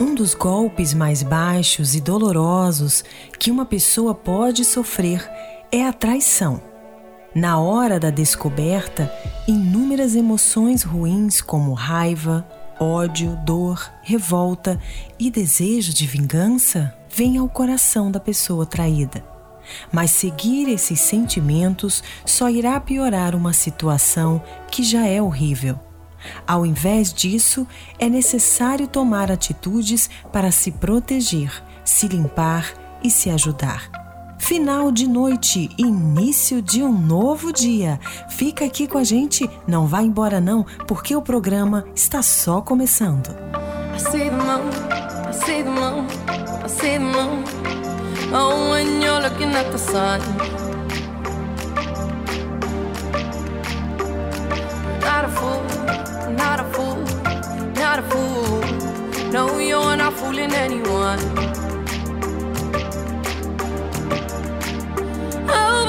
Um dos golpes mais baixos e dolorosos que uma pessoa pode sofrer é a traição. Na hora da descoberta, inúmeras emoções ruins como raiva, ódio, dor, revolta e desejo de vingança vêm ao coração da pessoa traída. Mas seguir esses sentimentos só irá piorar uma situação que já é horrível. Ao invés disso, é necessário tomar atitudes para se proteger, se limpar e se ajudar. Final de noite, início de um novo dia. Fica aqui com a gente, não vá embora não, porque o programa está só começando. Not a fool. Not a fool, not a fool. No, you're not fooling anyone. seu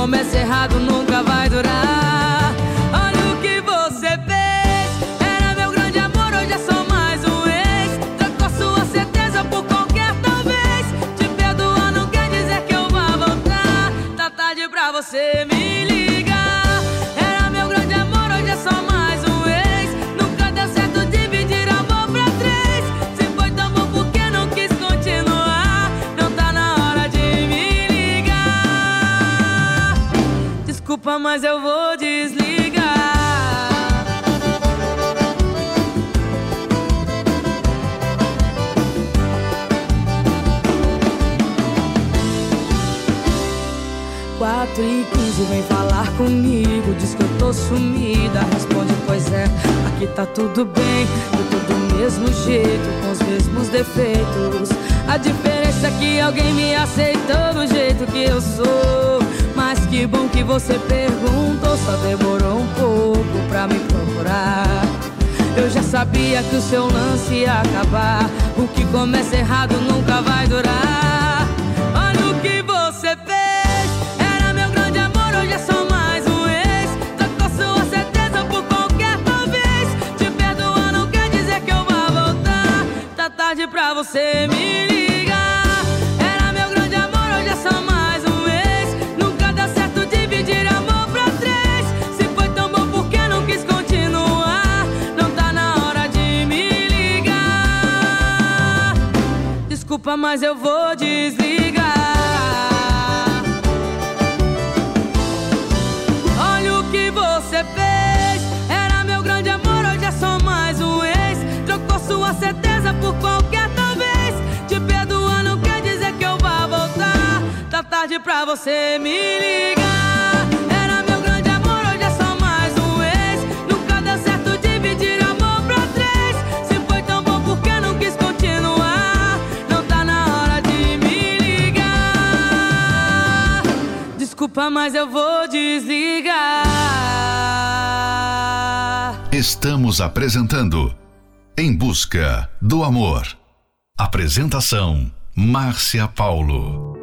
começa errado nunca vai durar. e 15 vem falar comigo Diz que eu tô sumida. Responde, pois é, aqui tá tudo bem Eu tô do mesmo jeito, com os mesmos defeitos. A diferença é que alguém me aceitou do jeito que eu sou. Mas que bom que você perguntou Só demorou um pouco pra me procurar. Eu já sabia que o seu lance ia acabar O que começa errado nunca vai durar. Você me ligar. Era meu grande amor, hoje é só mais um ex. Nunca dá certo dividir amor pra três. Se foi tão bom, por que não quis continuar? Não tá na hora de me ligar. Desculpa, mas eu vou desligar. Olha o que você fez. Era meu grande amor, hoje é só mais um ex. Trocou sua certeza por qualquer tarde pra você me ligar. Era meu grande amor, hoje é só mais um ex. Nunca deu certo dividir amor pra três. Se foi tão bom, por que não quis continuar? Não tá na hora de me ligar. Desculpa, mas eu vou desligar. Estamos apresentando Em Busca do Amor. Apresentação: Márcia Paulo.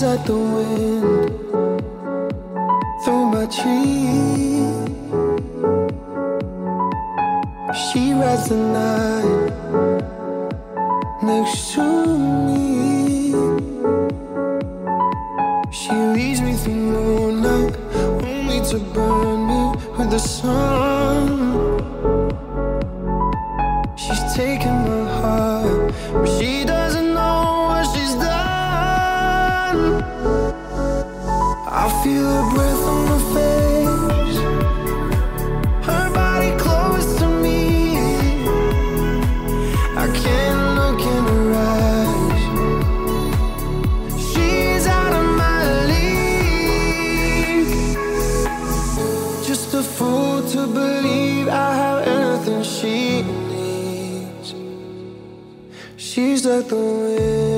She's like the wind through my tree. She rides the night next to me. She leads me through moonlight, only to burn me with the sun. todo es.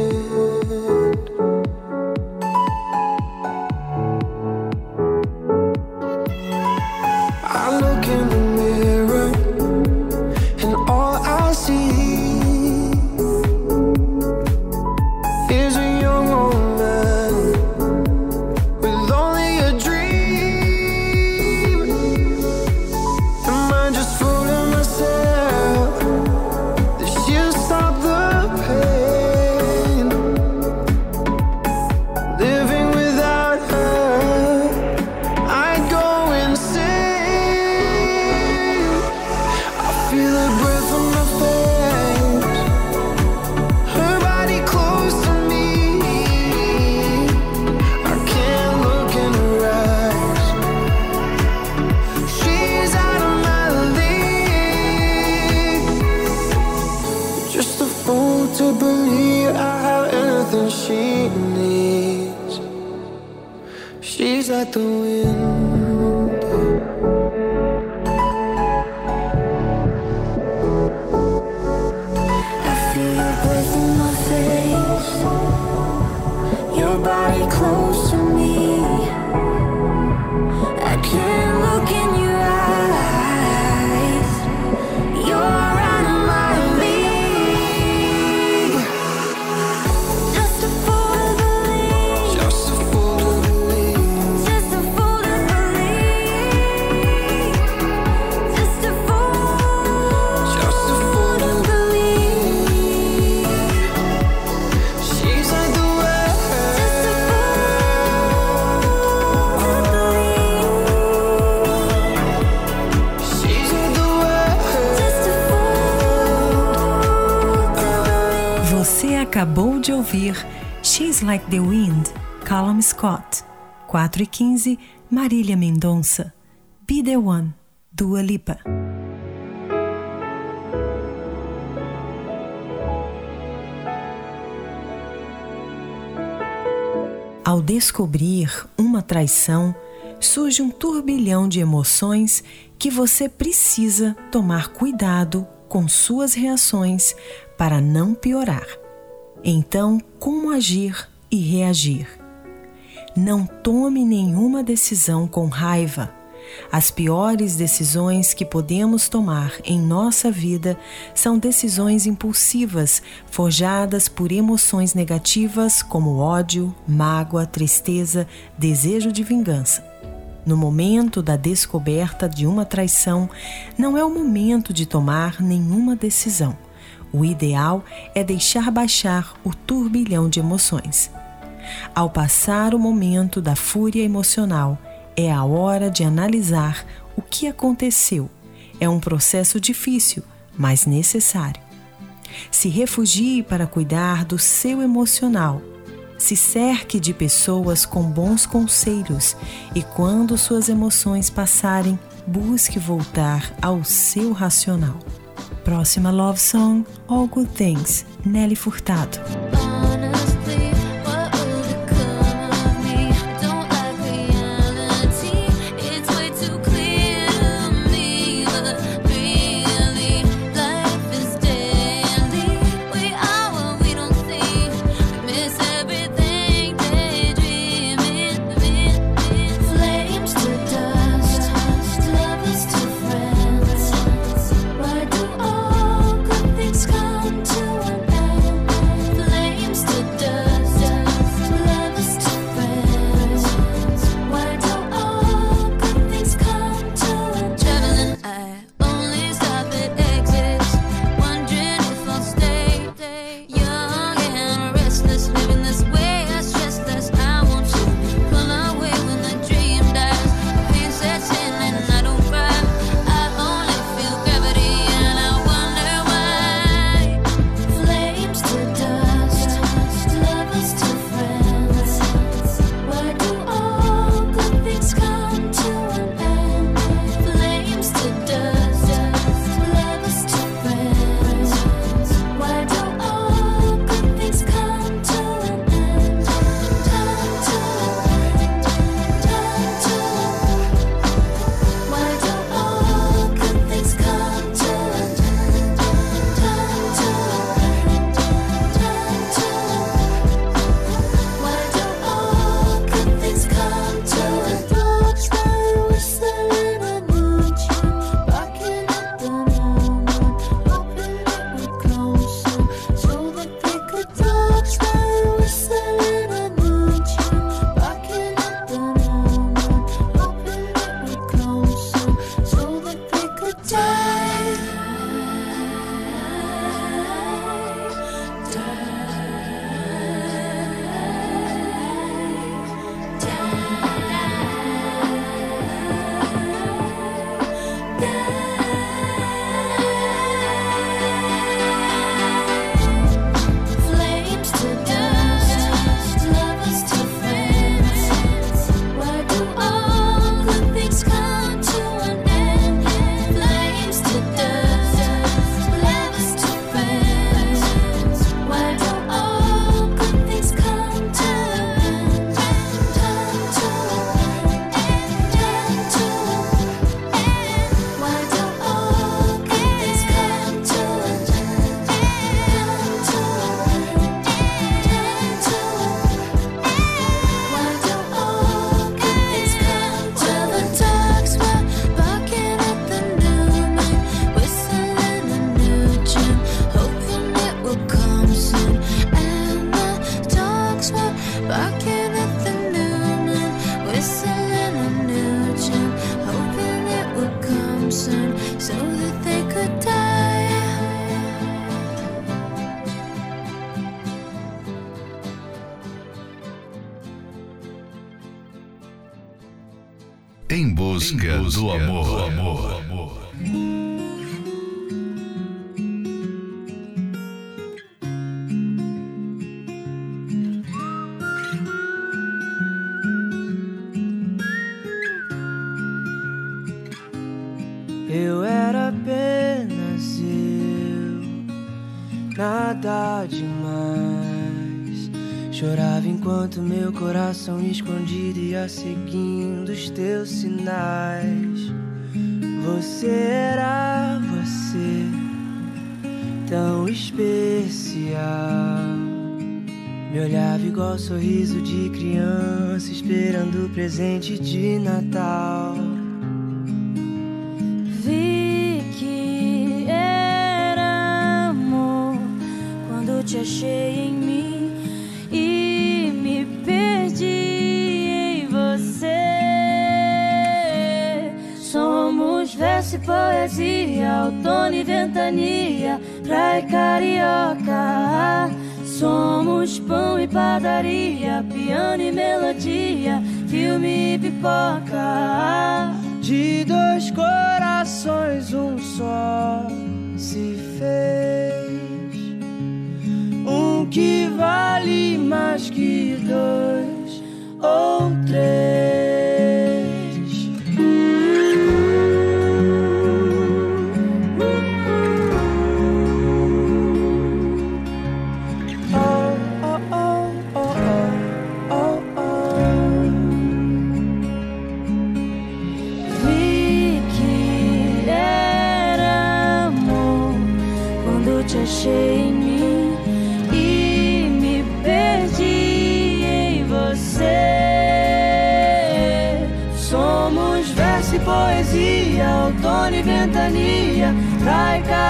4 e 15, Marília Mendonça. Be the One, Dua Lipa. Ao descobrir uma traição, surge um turbilhão de emoções que você precisa tomar cuidado com suas reações para não piorar. Então, como agir e reagir? Não tome nenhuma decisão com raiva. As piores decisões que podemos tomar em nossa vida são decisões impulsivas, forjadas por emoções negativas como ódio, mágoa, tristeza, desejo de vingança. No momento da descoberta de uma traição, não é o momento de tomar nenhuma decisão. O ideal é deixar baixar o turbilhão de emoções. Ao passar o momento da fúria emocional, é a hora de analisar o que aconteceu. É um processo difícil, mas necessário. Se refugie para cuidar do seu emocional se cerque de pessoas com bons conselhos e, quando suas emoções passarem, busque voltar ao seu racional. Próxima love song: All Good Things, Nelly Furtado. música do amor. Do amor. Do amor. Eu era apenas eu, nada demais. Chorava enquanto meu coração escondido ia seguindo os teus sinais. só sorriso de criança esperando o presente de Natal. Vi que era amor quando te achei em mim e me perdi em você. Somos verso e poesia, outono e ventania, praia carioca padaria, piano e melodia, filme e pipoca. De dois corações, um só se fez. Um que vale mais que dois.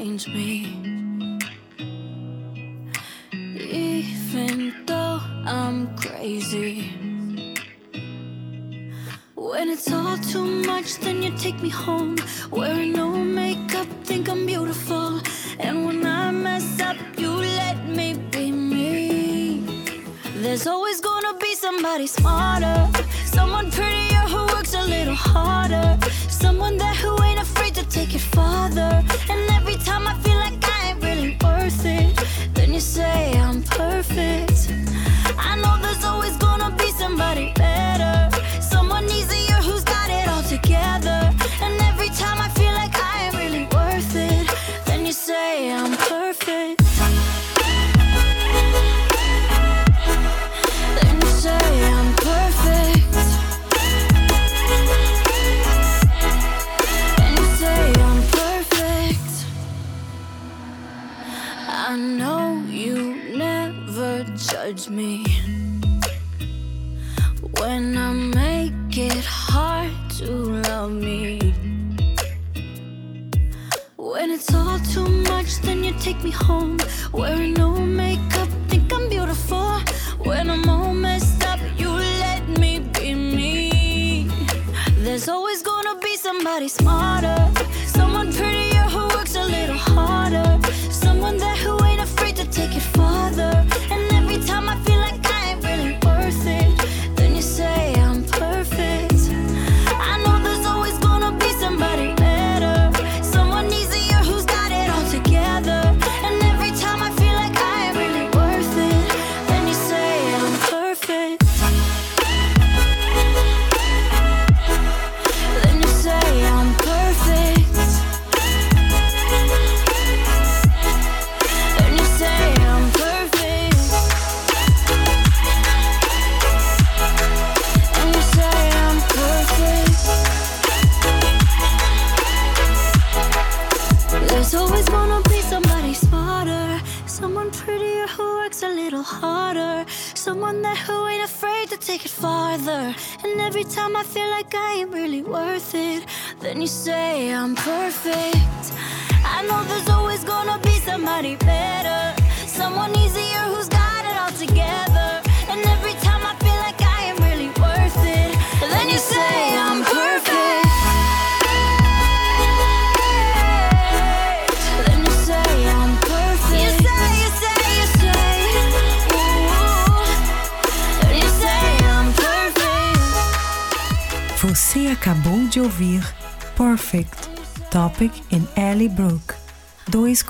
change me. Even though I'm crazy. When it's all too much, then you take me home. Where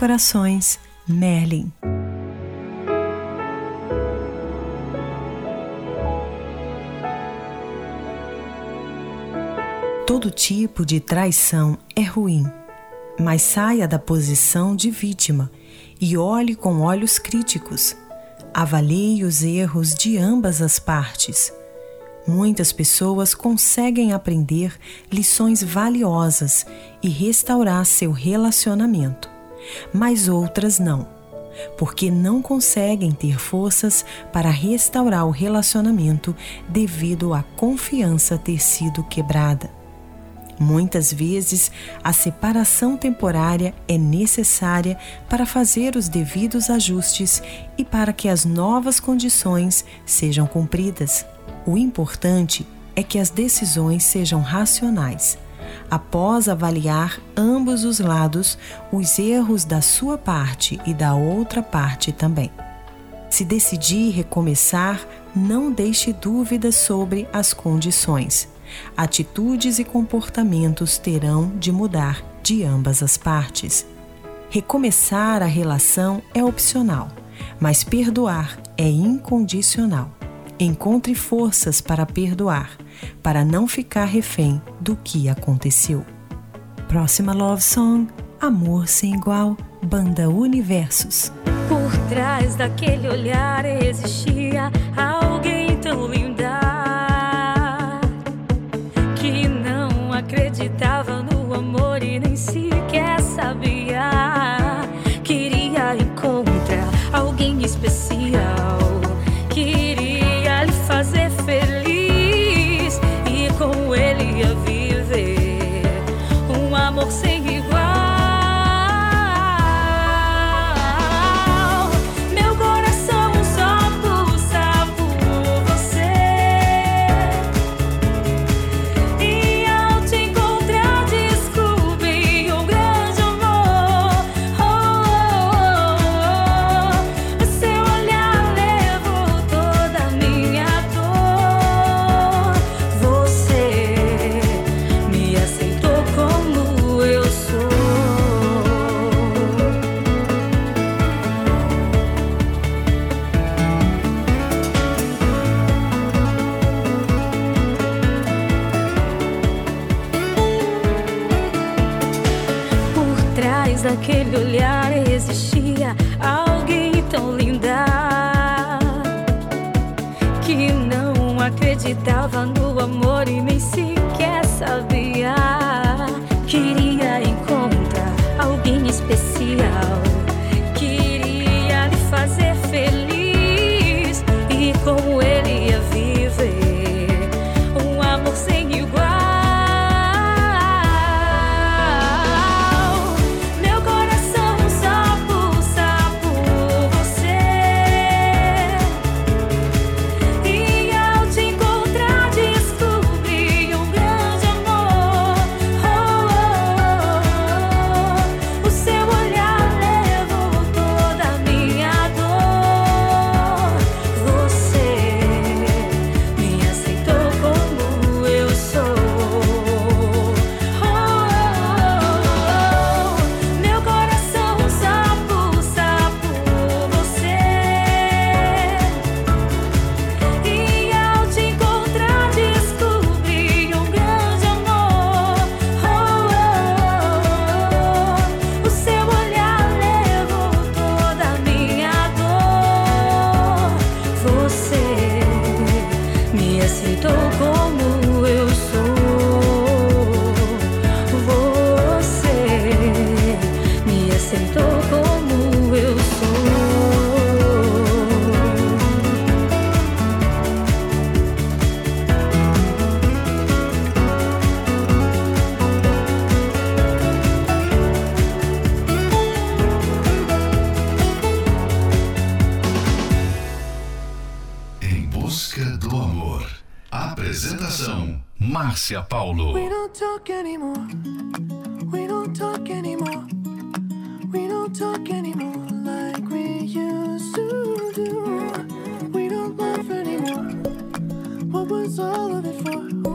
Corações, Merlin. Todo tipo de traição é ruim, mas saia da posição de vítima e olhe com olhos críticos. Avalie os erros de ambas as partes. Muitas pessoas conseguem aprender lições valiosas e restaurar seu relacionamento, mas outras não, porque não conseguem ter forças para restaurar o relacionamento devido à confiança ter sido quebrada. Muitas vezes, a separação temporária é necessária para fazer os devidos ajustes e para que as novas condições sejam cumpridas. O importante é que as decisões sejam racionais. Após avaliar ambos os lados, os erros da sua parte e da outra parte também. Se decidir recomeçar, não deixe dúvidas sobre as condições. Atitudes e comportamentos terão de mudar de ambas as partes. Recomeçar a relação é opcional, mas perdoar é incondicional. Encontre forças para perdoar, para não ficar refém do que aconteceu. Próxima love song: Amor sem igual, Banda Universos. Por trás daquele olhar existia alguém tão linda que não acreditava trás daquele Márcia Paulo. We don't talk anymore. We don't talk anymore. We don't talk anymore like we used to do. We don't laugh anymore. What was all of it for?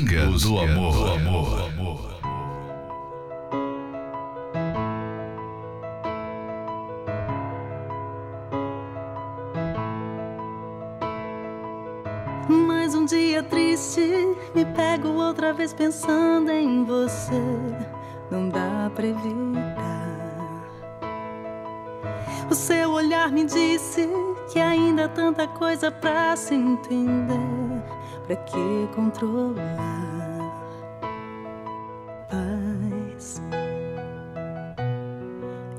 busca, do amor. Do amor. Do amor. Mais um dia triste, me pego outra vez pensando em você. Não dá pra evitar. O seu olhar me disse que ainda há tanta coisa pra se entender pra que controlar? Paz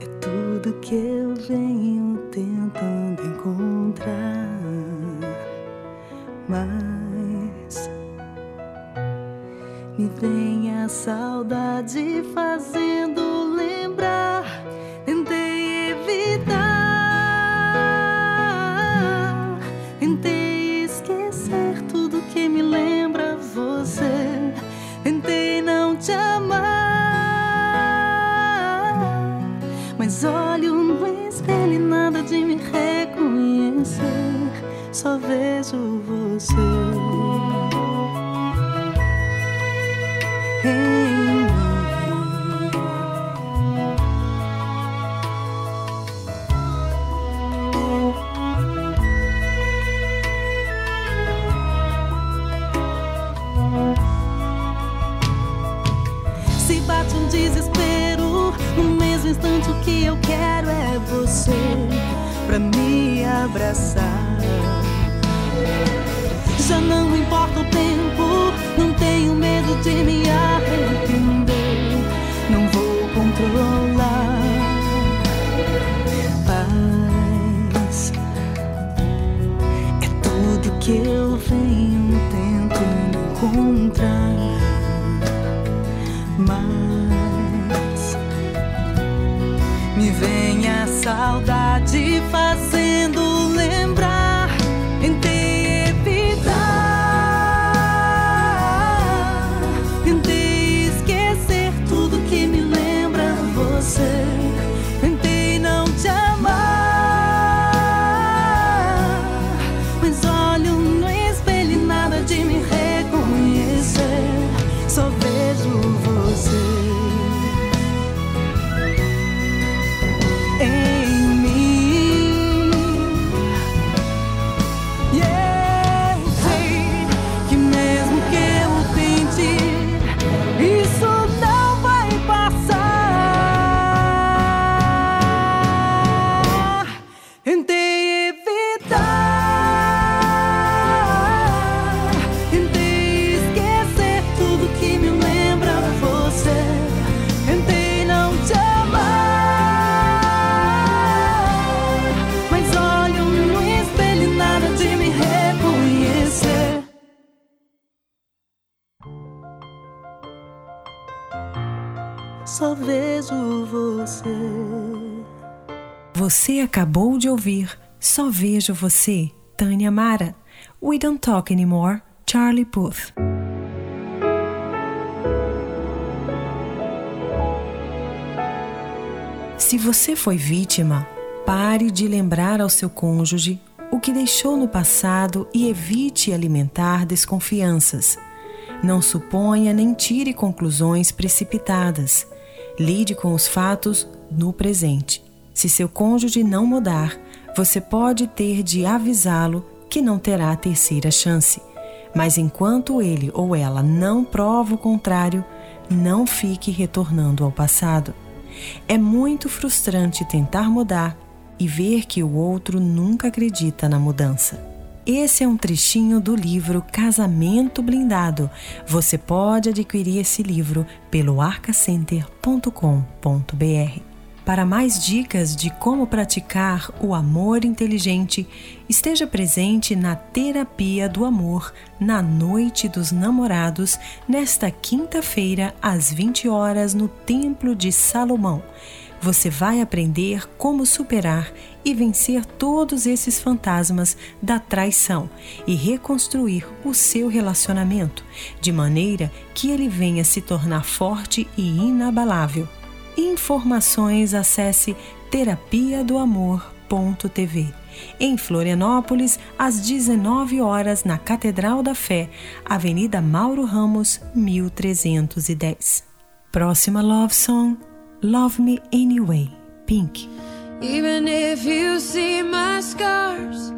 é tudo que eu venho tentando encontrar, mas me vem a saudade fazendo lembrar. só vejo você em mim. Se bate um desespero no mesmo instante o que eu quero é você pra me abraçar já não importa o tempo, não tenho medo de me arrepender. Acabou de ouvir Só Vejo Você, Tânia Mara. We Don't Talk Anymore, Charlie Puth. Se você foi vítima, pare de lembrar ao seu cônjuge o que deixou no passado e evite alimentar desconfianças. Não suponha nem tire conclusões precipitadas. Lide com os fatos no presente. Se seu cônjuge não mudar, você pode ter de avisá-lo que não terá terceira chance. Mas enquanto ele ou ela não prova o contrário, não fique retornando ao passado. É muito frustrante tentar mudar e ver que o outro nunca acredita na mudança. Esse é um trechinho do livro Casamento Blindado. Você pode adquirir esse livro pelo arcacenter.com.br. Para mais dicas de como praticar o amor inteligente, esteja presente na Terapia do Amor na Noite dos Namorados, nesta quinta-feira, às 20 horas, no Templo de Salomão. Você vai aprender como superar e vencer todos esses fantasmas da traição e reconstruir o seu relacionamento, de maneira que ele venha se tornar forte e inabalável. Informações acesse terapia do amor.tv. Em Florianópolis, às 19 horas, na Catedral da Fé, Avenida Mauro Ramos, 1310. Próxima love song, Love Me Anyway, Pink. Even if you see my scars,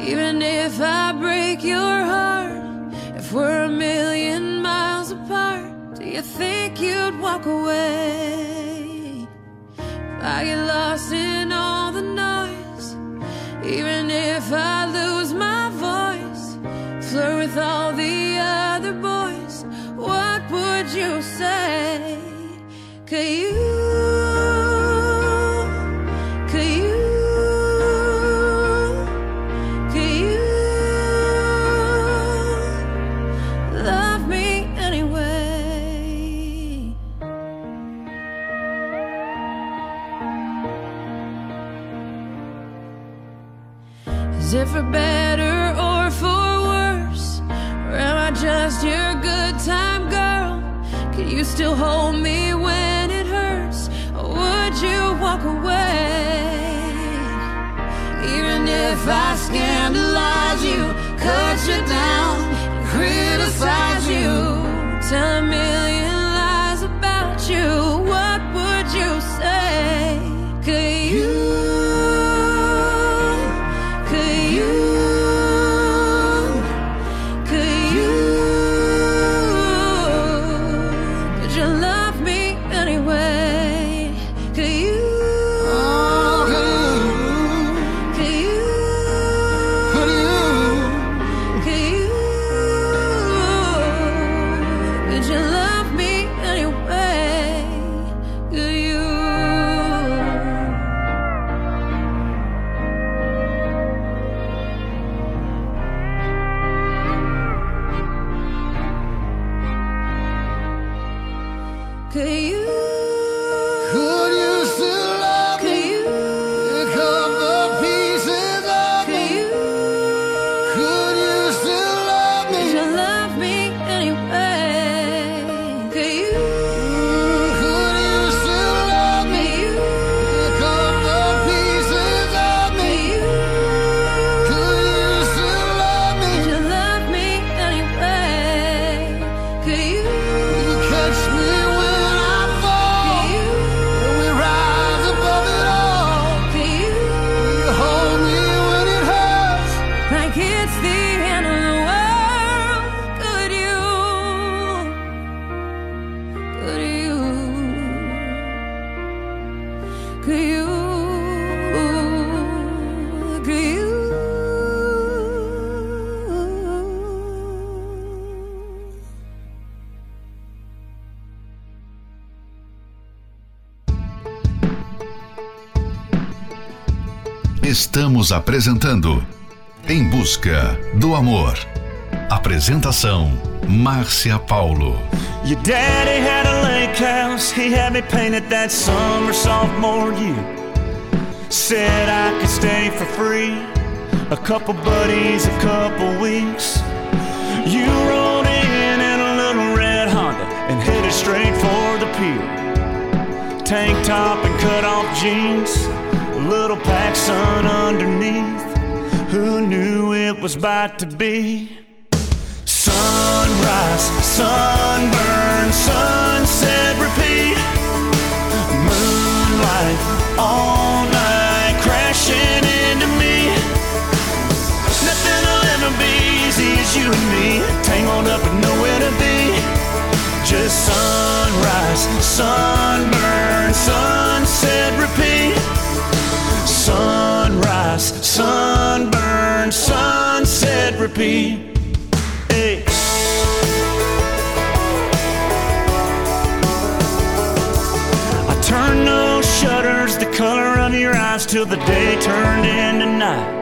even if I break your heart, if we're a million miles apart, you think you'd walk away? If I get lost in all the noise, even if I lose my voice, flirt with all the other boys, what would you say? Could you? Estamos apresentando Em Busca do Amor. Apresentação Márcia Paulo. Your daddy had a lake house, he had me painted that summer sophomore year. Said I could stay for free, a couple buddies, a couple weeks. You rode in in a little red Honda and headed straight for the pier. Tank top and cut off jeans little pack sun underneath. Who knew it was about to be? Sunrise, sunburn, sunset, repeat. Moonlight, all night, crashing into me. Nothing will ever be easy as you and me, tangled up and nowhere to be. Just sunrise, sunburn, sunset, repeat sunrise, sunburn, sunset, repeat. Hey. I turned those shutters the color of your eyes till the day turned into night.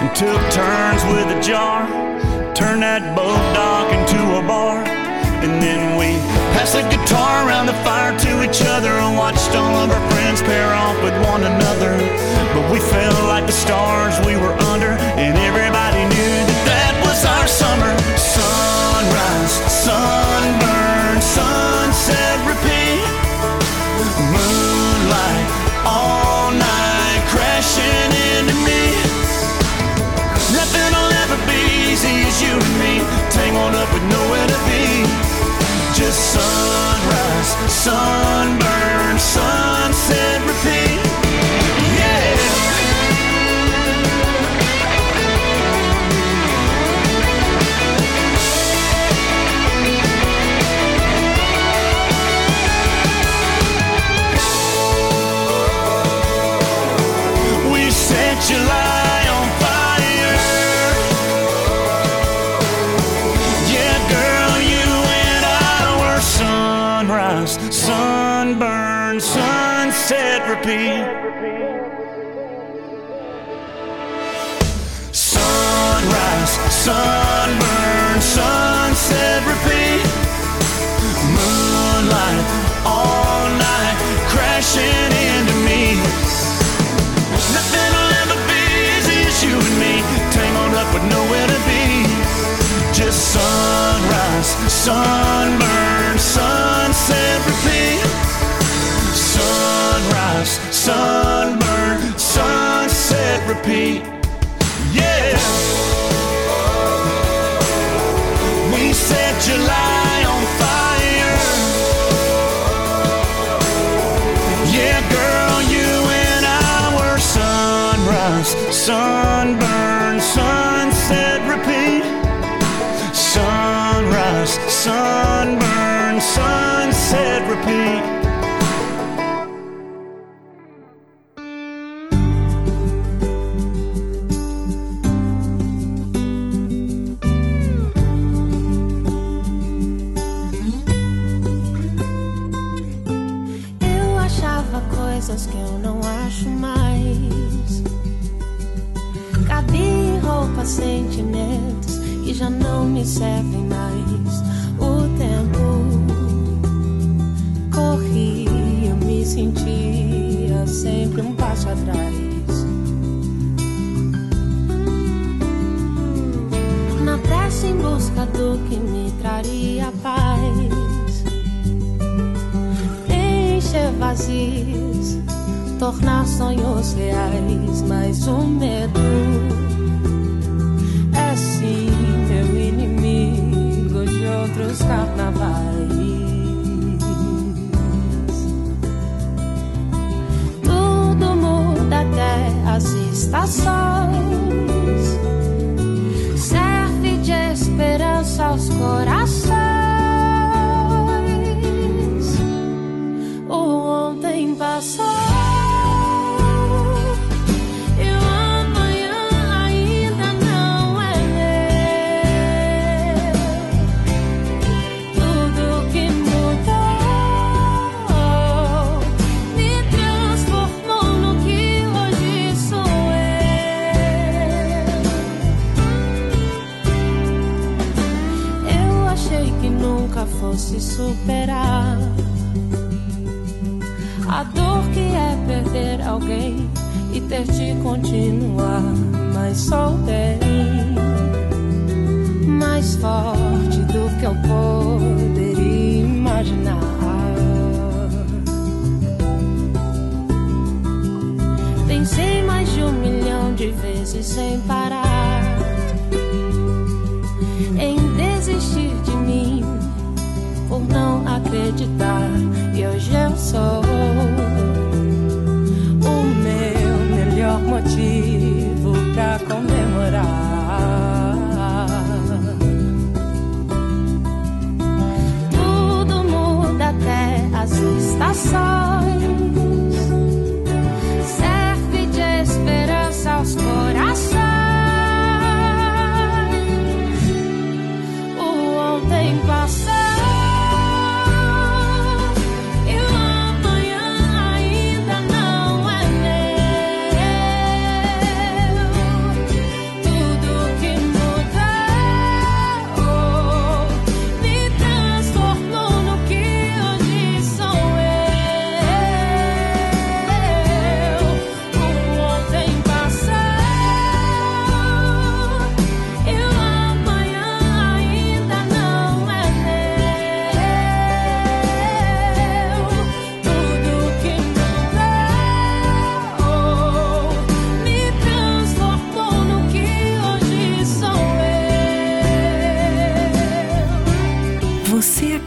And took turns with a jar, turned that boat dock into a bar. And then we passed the guitar around the fire to each other and watched all of our friends pair off with one another. But we felt like the stars we were under, and everybody knew that that was our summer. Sunrise, sunburn, sunset, repeat. Moonlight, all night, crashing into me. Nothing will ever be easy as you and me, tangled up with nowhere to be just sunrise, sunburn, sunset, repeat. Repeat. Sunrise, sunburn, sunset, repeat. Moonlight, all night, crashing into me. Nothing will ever be as you and me, tangled up with nowhere to be. Just sunrise, sunburn, sunset, repeat. Sunrise, sunburn, sunset, repeat. Yeah. We set July on fire. Yeah, girl, you and I were sunrise, sunburn, mas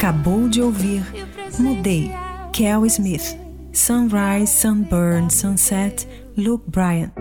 acabou de ouvir. Mudei, Kel Smith, Sunrise, Sunburn, Sunset, Luke Bryan.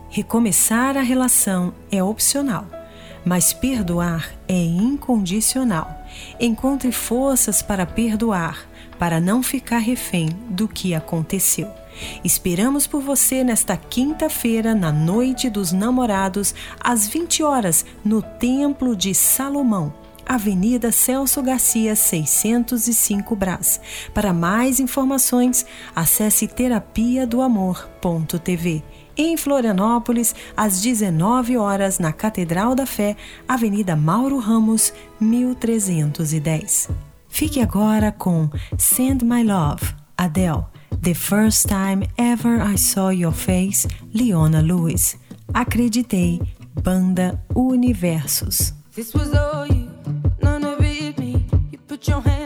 Recomeçar a relação é opcional, mas perdoar é incondicional. Encontre forças para perdoar, para não ficar refém do que aconteceu. Esperamos por você nesta quinta-feira, na Noite dos Namorados, às 20 horas, no Templo de Salomão. Avenida Celso Garcia, 605 Brás. Para mais informações, acesse terapia do amor.tv em Florianópolis, às 19 horas, na Catedral da Fé, Avenida Mauro Ramos, 1310. Fique agora com Send My Love, Adele. The First Time Ever I Saw Your Face, Leona Lewis. Acreditei, Banda Universos. This was all you, none of it me. You put your hands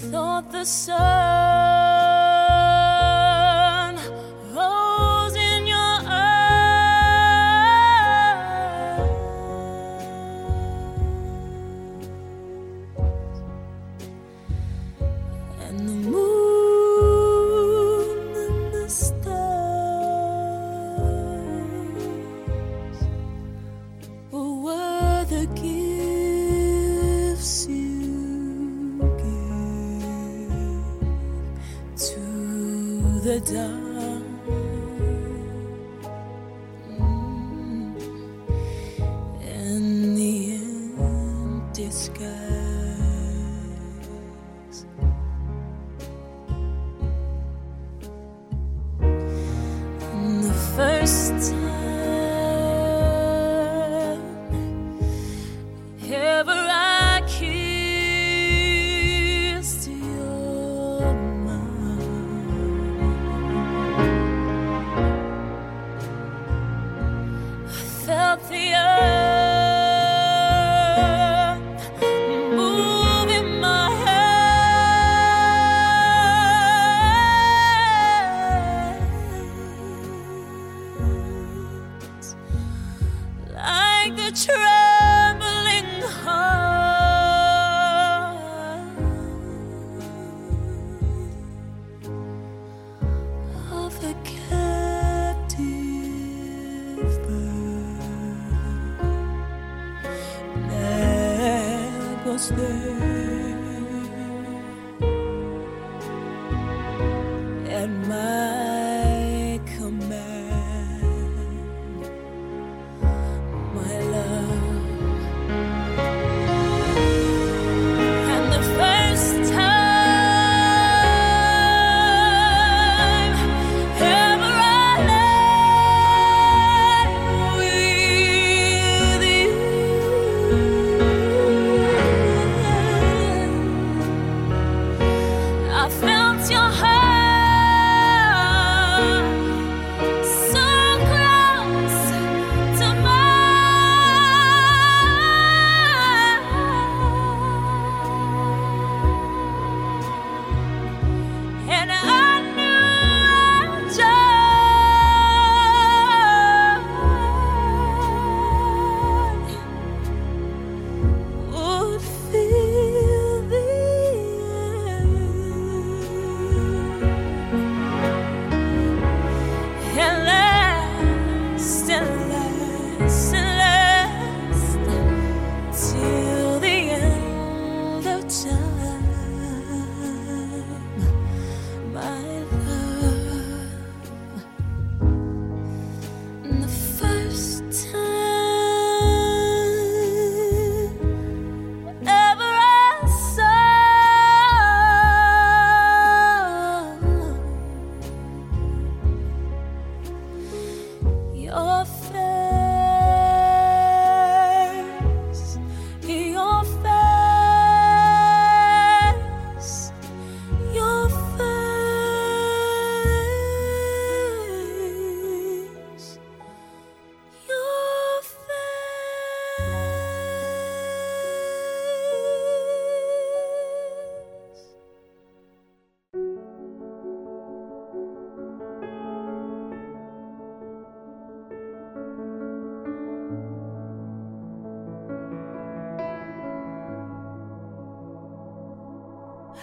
thought the sun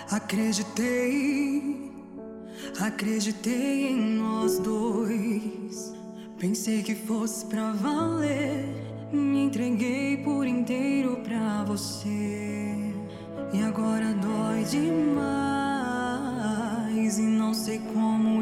Acreditei, acreditei em nós dois. Pensei que fosse pra valer, me entreguei por inteiro pra você. E agora dói demais, e não sei como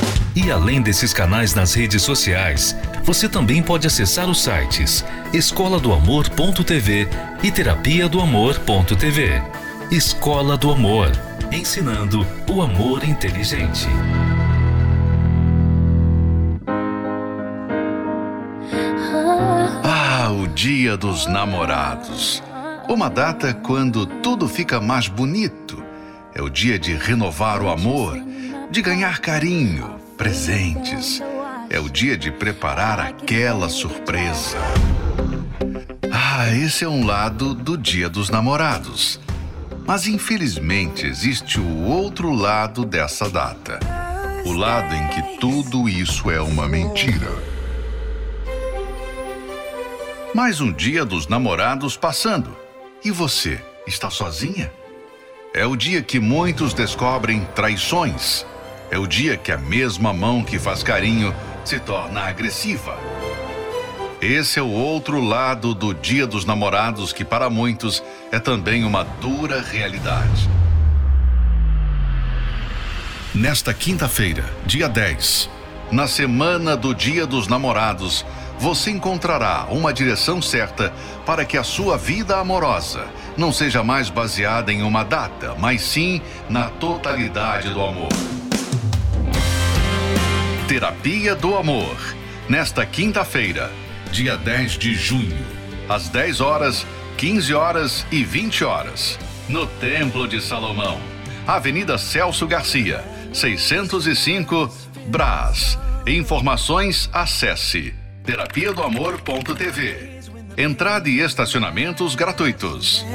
E além desses canais nas redes sociais, você também pode acessar os sites escola do amor.tv e terapia do amor.tv. Escola do Amor, ensinando o amor inteligente. Ah, o Dia dos Namorados. Uma data quando tudo fica mais bonito. É o dia de renovar o amor, de ganhar carinho, presentes. É o dia de preparar aquela surpresa. Ah, esse é um lado do Dia dos Namorados. Mas infelizmente existe o outro lado dessa data. O lado em que tudo isso é uma mentira. Mais um dia dos namorados passando. E você, está sozinha? É o dia que muitos descobrem traições. É o dia que a mesma mão que faz carinho se torna agressiva. Esse é o outro lado do Dia dos Namorados que, para muitos, é também uma dura realidade. Nesta quinta-feira, dia 10, na semana do Dia dos Namorados, você encontrará uma direção certa para que a sua vida amorosa não seja mais baseada em uma data, mas sim na totalidade do amor. Terapia do Amor, nesta quinta-feira, dia 10 de junho, às 10 horas, 15 horas e 20 horas, no Templo de Salomão, Avenida Celso Garcia, 605, Brás. Informações acesse terapia do amor.tv. Entrada e estacionamentos gratuitos.